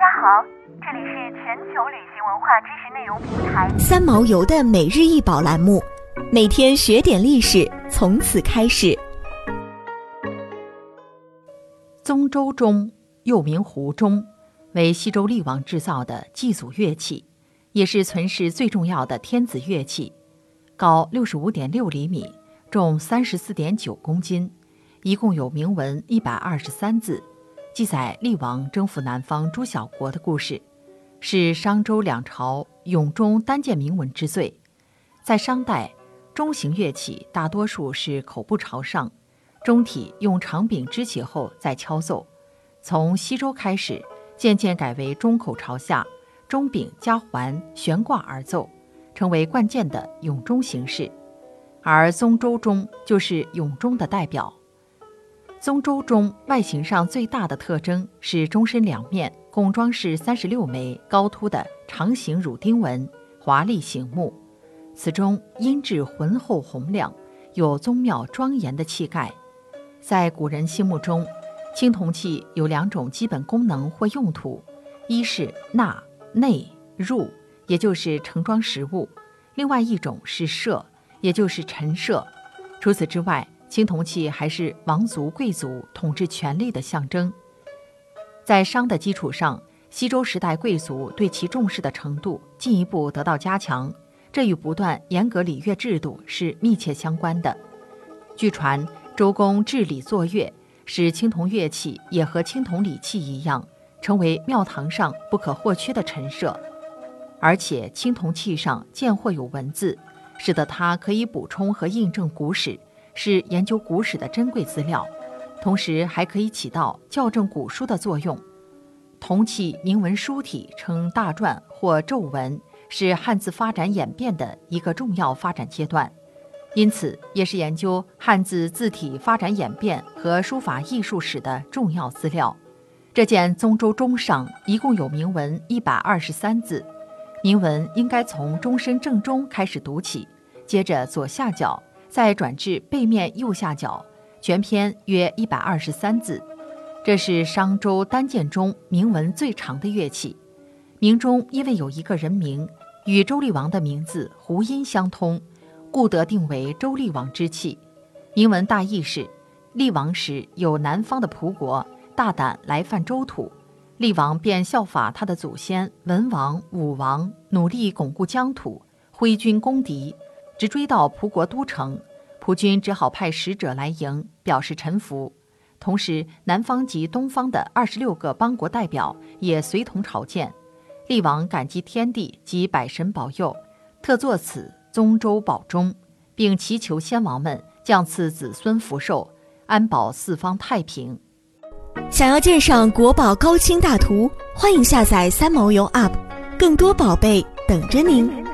家好，这里是全球旅行文化知识内容平台三毛游的每日一宝栏目，每天学点历史，从此开始。宗周钟又名胡钟，为西周厉王制造的祭祖乐器，也是存世最重要的天子乐器，高六十五点六厘米，重三十四点九公斤，一共有铭文一百二十三字。记载厉王征服南方诸小国的故事，是商周两朝俑钟单件铭文之最。在商代，钟形乐器大多数是口部朝上，钟体用长柄支起后再敲奏。从西周开始，渐渐改为钟口朝下，钟柄加环悬挂而奏，成为惯见的俑钟形式。而宗周钟就是俑钟的代表。宗周钟外形上最大的特征是钟身两面共装饰三十六枚高凸的长形乳钉纹，华丽醒目。此钟音质浑厚洪亮，有宗庙庄严的气概。在古人心目中，青铜器有两种基本功能或用途：一是纳内入，也就是盛装食物；另外一种是摄，也就是陈设。除此之外，青铜器还是王族贵族统治权力的象征，在商的基础上，西周时代贵族对其重视的程度进一步得到加强，这与不断严格礼乐制度是密切相关的。据传，周公治礼作乐，使青铜乐器也和青铜礼器一样，成为庙堂上不可或缺的陈设，而且青铜器上见或有文字，使得它可以补充和印证古史。是研究古史的珍贵资料，同时还可以起到校正古书的作用。铜器铭文书体称大篆或皱纹，是汉字发展演变的一个重要发展阶段，因此也是研究汉字字体发展演变和书法艺术史的重要资料。这件宗周钟上一共有铭文一百二十三字，铭文应该从钟身正中开始读起，接着左下角。再转至背面右下角，全篇约一百二十三字。这是商周单件中铭文最长的乐器。铭中因为有一个人名与周厉王的名字胡音相通，故得定为周厉王之器。铭文大意是：厉王时有南方的蒲国大胆来犯周土，厉王便效法他的祖先文王、武王，努力巩固疆土，挥军攻敌。直追到蒲国都城，蒲军只好派使者来迎，表示臣服。同时，南方及东方的二十六个邦国代表也随同朝见。厉王感激天地及百神保佑，特作此宗周宝钟，并祈求先王们降赐子孙福寿，安保四方太平。想要鉴赏国宝高清大图，欢迎下载三毛游 App，更多宝贝等着您。